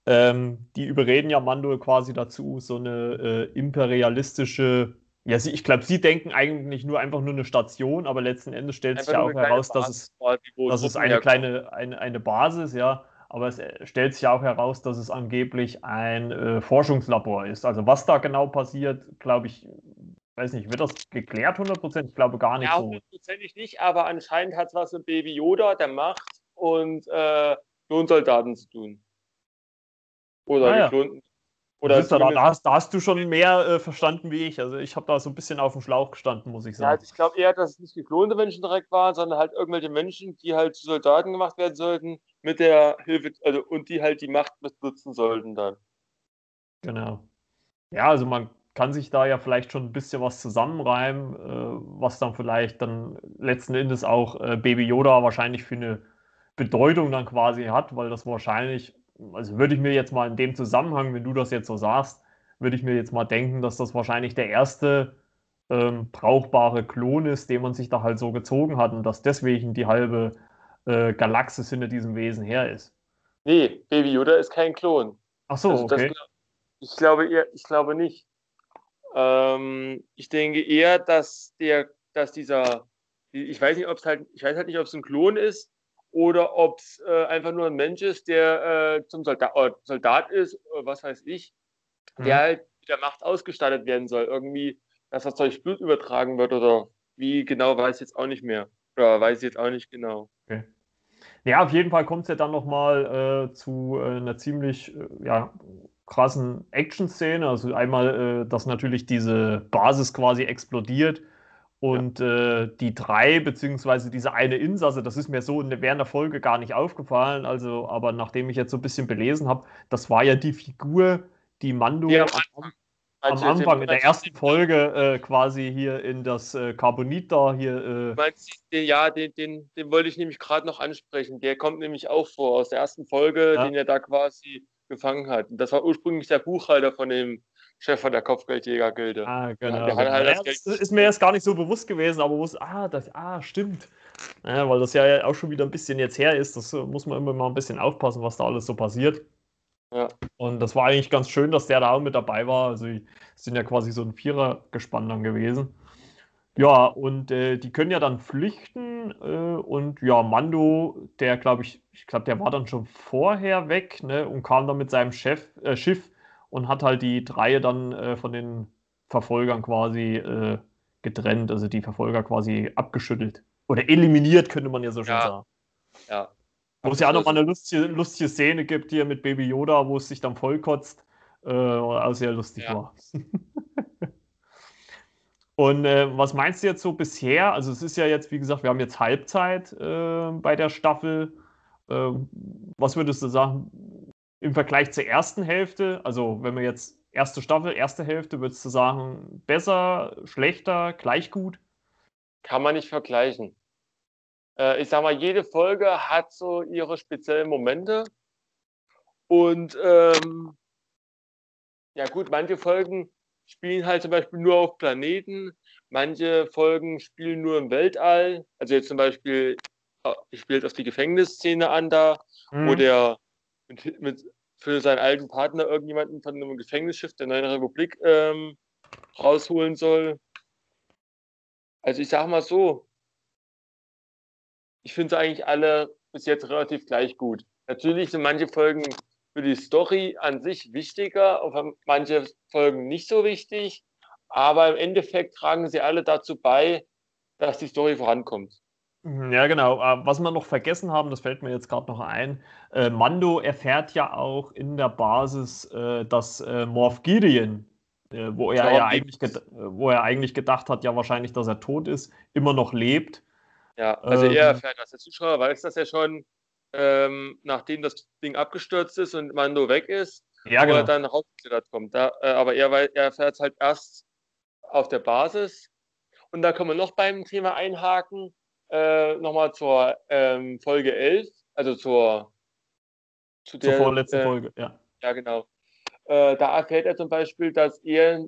Ähm, die überreden ja Mando quasi dazu, so eine äh, imperialistische. Ja, sie, ich glaube, sie denken eigentlich nur einfach nur eine Station, aber letzten Endes stellt sich ja auch heraus, dass es, dass es eine kleine eine, eine Basis, ja, aber es äh, stellt sich auch heraus, dass es angeblich ein äh, Forschungslabor ist. Also was da genau passiert, glaube ich, weiß nicht, wird das geklärt 100%? Ich glaube gar nicht ja, so. hundertprozentig nicht, aber anscheinend hat es was mit Baby Yoda, der Macht und äh, Klonsoldaten zu tun. Oder ah, die Oder da, da, hast, da, hast, du schon mehr äh, verstanden wie ich. Also ich habe da so ein bisschen auf dem Schlauch gestanden, muss ich sagen. Ja, also ich glaube eher, dass es nicht geklonte Menschen direkt waren, sondern halt irgendwelche Menschen, die halt zu Soldaten gemacht werden sollten, mit der Hilfe, also und die halt die Macht benutzen sollten dann. Genau. Ja, also man kann sich da ja vielleicht schon ein bisschen was zusammenreimen, äh, was dann vielleicht dann letzten Endes auch äh, Baby Yoda wahrscheinlich für eine Bedeutung dann quasi hat, weil das wahrscheinlich, also würde ich mir jetzt mal in dem Zusammenhang, wenn du das jetzt so sagst, würde ich mir jetzt mal denken, dass das wahrscheinlich der erste ähm, brauchbare Klon ist, den man sich da halt so gezogen hat und dass deswegen die halbe äh, Galaxis hinter diesem Wesen her ist. Nee, Baby Yoda ist kein Klon. Ach so, also okay. Das, ich, glaube eher, ich glaube nicht. Ähm, ich denke eher, dass der, dass dieser, ich weiß nicht, ob es halt, ich weiß halt nicht, ob es ein Klon ist oder ob es äh, einfach nur ein Mensch ist, der äh, zum Soldat, äh, Soldat ist, was weiß ich, mhm. der halt mit der Macht ausgestattet werden soll. Irgendwie, dass das durch Blut übertragen wird oder wie genau, weiß ich jetzt auch nicht mehr. Oder weiß ich jetzt auch nicht genau. Okay. Ja, auf jeden Fall kommt es ja dann nochmal äh, zu äh, einer ziemlich äh, ja, krassen Action-Szene. Also einmal, äh, dass natürlich diese Basis quasi explodiert und ja. äh, die drei, beziehungsweise diese eine Insasse, das ist mir so während der Folge gar nicht aufgefallen. Also, aber nachdem ich jetzt so ein bisschen belesen habe, das war ja die Figur, die Mando ja, am, am Anfang in der ersten Folge äh, quasi hier in das äh, Carbonit da hier. Äh, meinst den, ja, den, den, den wollte ich nämlich gerade noch ansprechen. Der kommt nämlich auch vor aus der ersten Folge, ja. den er da quasi gefangen hat. Und das war ursprünglich der Buchhalter von dem Chef von der Kopfgeldjägergilde. Ah, genau. Ja, halt ja, das, das ist mir erst gar nicht so bewusst gewesen, aber wusste, ah, das, ah, stimmt. Ja, weil das ja auch schon wieder ein bisschen jetzt her ist. Das muss man immer mal ein bisschen aufpassen, was da alles so passiert. Ja. Und das war eigentlich ganz schön, dass der da auch mit dabei war. Also, die sind ja quasi so ein Vierergespann dann gewesen. Ja, und äh, die können ja dann flüchten äh, und ja, Mando, der glaube ich, ich glaube, der war dann schon vorher weg ne, und kam dann mit seinem Chef, äh, Schiff und hat halt die drei dann äh, von den Verfolgern quasi äh, getrennt, also die Verfolger quasi abgeschüttelt. Oder eliminiert, könnte man ja so schön Ja. sagen. Ja. Wo es ja auch nochmal eine lustige, lustige Szene gibt hier mit Baby Yoda, wo es sich dann vollkotzt. Äh, auch sehr lustig Ja. war. Und äh, was meinst du jetzt so bisher? Also es ist ja jetzt, wie gesagt, wir haben jetzt Halbzeit äh, bei der Staffel. Äh, was würdest du sagen im Vergleich zur ersten Hälfte? Also wenn wir jetzt erste Staffel, erste Hälfte, würdest du sagen, besser, schlechter, gleich gut? Kann man nicht vergleichen. Äh, ich sag mal, jede Folge hat so ihre speziellen Momente. Und ähm, ja gut, manche Folgen spielen halt zum Beispiel nur auf Planeten, manche Folgen spielen nur im Weltall. Also jetzt zum Beispiel, äh, ich spiele auf die Gefängnisszene an da, wo Mhm. der mit, mit für seinen alten Partner irgendjemanden von einem Gefängnisschiff der Neuen Republik ähm, rausholen soll. Also ich sag mal so, ich finde sie eigentlich alle bis jetzt relativ gleich gut. Natürlich sind manche Folgen für die Story an sich wichtiger, aber manche Folgen nicht so wichtig. Aber im Endeffekt tragen sie alle dazu bei, dass die Story vorankommt. Mhm, Ja, genau. Äh, Was wir noch vergessen haben, das fällt mir jetzt gerade noch ein. Äh, Mando erfährt ja auch in der Basis, äh, dass äh, Moff Gideon, äh, wo er Ja, eigentlich, wo er eigentlich gedacht hat, ja wahrscheinlich, dass er tot ist, immer noch lebt. Ja, also Ähm. er erfährt das. Der Zuschauer weiß das ja schon, ähm, nachdem das Ding abgestürzt ist und Mando weg ist, Ja, wo er genau. dann rausgeklettert kommt. Da, äh, aber er, er erfährt es halt erst auf der Basis. Und da können wir noch beim Thema einhaken, äh, nochmal zur ähm, Folge 11, also zur, zu Zur der, vorletzten äh, Folge, ja. Ja, genau. Äh, da erfährt er zum Beispiel, dass er,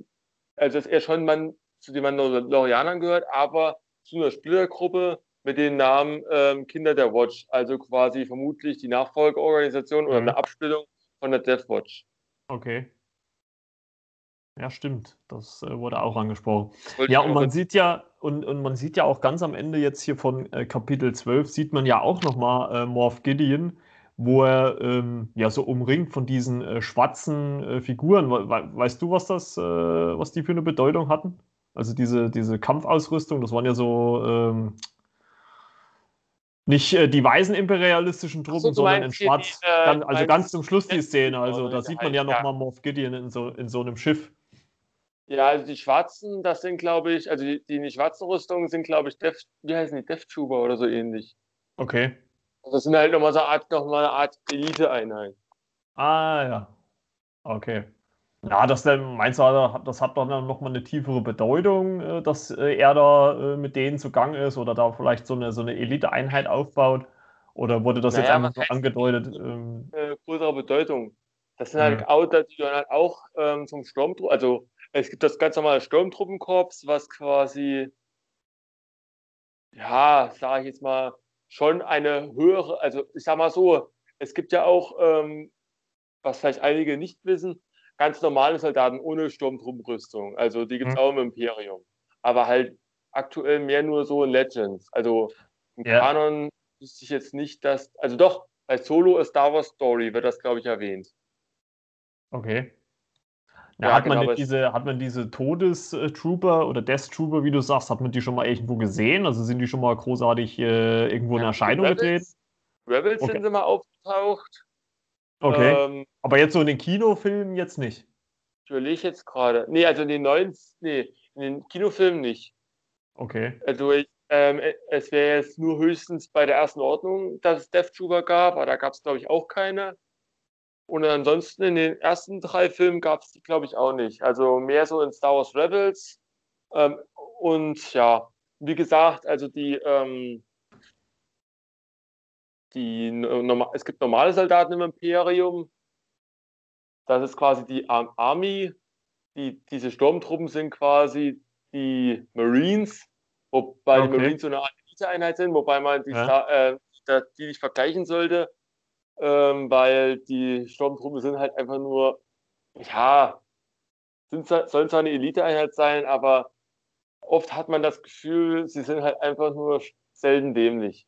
also dass er schon man, zu den Mandalorianern gehört, aber zu einer Splittergruppe mit dem Namen ähm, Kinder der Watch, also quasi vermutlich die Nachfolgeorganisation oder Mhm. eine Absplittung von der Death Watch. Okay. Ja, stimmt. Das äh, wurde auch angesprochen. Wollte Ja, und man sieht ja, und, und man sieht ja auch ganz am Ende jetzt hier von äh, Kapitel 12, sieht man ja auch nochmal äh, Morph Gideon, wo er ähm, ja so umringt von diesen äh, schwarzen äh, Figuren. We we weißt du, was das, äh, was die für eine Bedeutung hatten? Also diese, diese Kampfausrüstung, das waren ja so ähm, nicht äh, die weißen imperialistischen Truppen, so, sondern in hier die, schwarz. äh, du also ganz zum Schluss die Szene. Also da sieht man ja nochmal Morph Gideon in so, in so einem Schiff. Ja, also die Schwarzen, das sind, glaube ich, also die, die in die schwarzen Rüstungen sind, glaube ich, Death, wie heißen die, Trooper oder so ähnlich. Okay. Also Das sind halt nochmal so eine Art, noch mal eine Art Elite-Einheit. Ah, ja. Okay. Ja, das dann, meinst du, das hat doch dann nochmal eine tiefere Bedeutung, äh, dass äh, er da äh, mit denen zugang ist oder da vielleicht so eine, so eine Elite-Einheit aufbaut? Oder wurde das jetzt Naja, einfach was nur heißt angedeutet? Ähm, äh, größere Bedeutung. Das sind halt Autos, die dann halt auch ähm, zum Sturmtruppen, also es gibt das ganz normale Sturmtruppenkorps, was quasi, ja, sage ich jetzt mal, schon eine höhere, also ich sag mal so, es gibt ja auch, ähm, was vielleicht einige nicht wissen, ganz normale Soldaten ohne Sturmtruppenrüstung. Also die gibt es Mhm. auch im Imperium. Aber halt aktuell mehr nur so in Legends. Also im Ja. Kanon wüsste ich jetzt nicht, dass, also doch, bei Solo A Star Wars Story wird das, glaube ich, erwähnt. okay. Ja, Ja, hat, man genau, diese, hat man diese Todestrooper oder Death Trooper, wie du sagst, hat man die schon mal irgendwo gesehen? Also sind die schon mal großartig äh, irgendwo in Erscheinung Rebels- getreten? Rebels Okay. sind immer aufgetaucht. Okay. Ähm, Aber jetzt so in den Kinofilmen jetzt nicht. ich überlege jetzt gerade. Nee, also in den neuen, nee, in den Kinofilmen nicht. Okay. Also ich, ähm, es wäre jetzt nur höchstens bei der ersten Ordnung, dass es Death Trooper gab, aber da gab es, glaube ich, auch keine. Und ansonsten in den ersten drei Filmen gab es die, glaube ich, auch nicht. Also mehr so in Star Wars Rebels. Ähm, und ja, wie gesagt, also die, ähm, die norma es gibt normale Soldaten im Imperium. Das ist quasi die Ar Army. Die, diese Sturmtruppen sind quasi die Marines, wobei die Okay. Marines so eine Art Elite-Einheit sind, wobei man die, Ja. Äh, die nicht vergleichen sollte, ähm, weil die Sturmtruppen sind halt einfach nur, ja, sind, sollen zwar eine Elite-Einheit sein, aber oft hat man das Gefühl, sie sind halt einfach nur selten dämlich.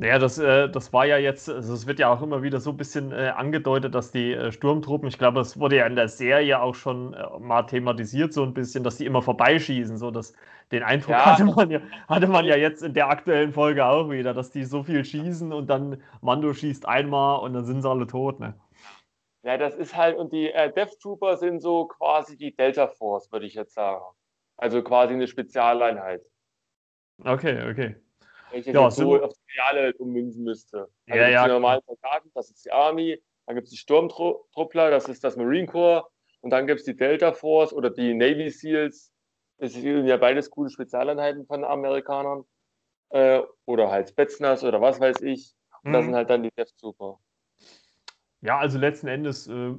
Naja, das, äh, das war ja jetzt, also es wird ja auch immer wieder so ein bisschen äh, angedeutet, dass die äh, Sturmtruppen, ich glaube, das wurde ja in der Serie auch schon äh, mal thematisiert, so ein bisschen, dass die immer vorbeischießen. So dass den Eindruck ja. Hatte, man ja, hatte man ja jetzt in der aktuellen Folge auch wieder, dass die so viel schießen und dann Mando schießt einmal und dann sind sie alle tot, ne? Ja, das ist halt, und die äh, Death Trooper sind so quasi die Delta Force, würde ich jetzt sagen. Also quasi eine Spezialeinheit. Okay, okay. Wenn ich das ja, jetzt so auf die reale Welt ummünzen müsste. Dann ja, ja. Die normalen Soldaten, das ist die Army, dann gibt es die Sturmtruppler, das ist das Marine Corps, und dann gibt es die Delta Force oder die Navy SEALs. Das sind ja beides coole Spezialeinheiten von Amerikanern. Äh, oder halt Spetsnaz oder was weiß ich. Und mhm. das sind halt dann die Death Trooper. Ja, also letzten Endes, äh,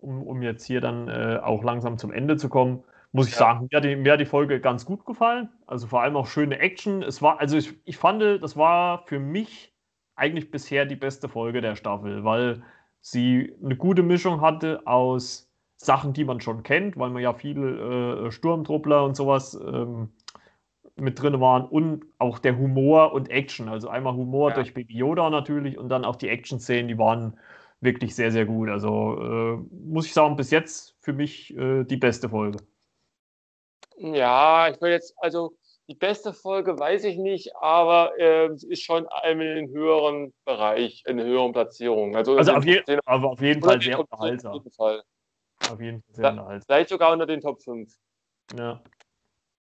um, um jetzt hier dann äh, auch langsam zum Ende zu kommen, muss ich ja. sagen, mir hat, die, mir hat die Folge ganz gut gefallen. Also vor allem auch schöne Action. Es war, also ich, ich fand, das war für mich eigentlich bisher die beste Folge der Staffel, weil sie eine gute Mischung hatte aus Sachen, die man schon kennt, weil man ja viele äh, Sturmtruppler und sowas ähm, mit drin waren und auch der Humor und Action. Also einmal Humor ja. durch Baby Yoda natürlich und dann auch die Action-Szenen, die waren wirklich sehr, sehr gut. Also äh, muss ich sagen, bis jetzt für mich äh, die beste Folge. Ja, ich will jetzt, also die beste Folge weiß ich nicht, aber äh, ist schon in den höheren Bereich, in höheren Platzierung. Also, also auf, je, auf jeden Fall sehr unterhaltsam. Auf jeden Fall. Auf jeden Fall sehr unterhaltsam. Vielleicht sogar unter den Top 5. Ja.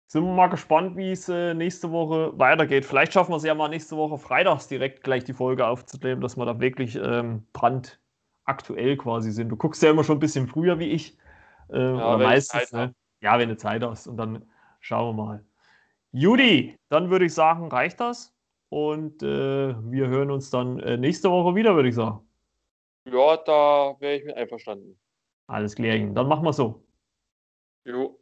Sind wir mal gespannt, wie es äh, nächste Woche weitergeht. Vielleicht schaffen wir es ja mal nächste Woche freitags direkt gleich die Folge aufzunehmen, dass wir da wirklich ähm, brandaktuell quasi sind. Du guckst ja immer schon ein bisschen früher wie ich. Äh, ja, oder meistens, ne? Ja, wenn du Zeit hast. Und dann schauen wir mal. Judy, dann würde ich sagen, reicht das. Und äh, wir hören uns dann äh, nächste Woche wieder, würde ich sagen. Ja, da wäre ich mit einverstanden. Alles klar. Dann machen wir so. Jo.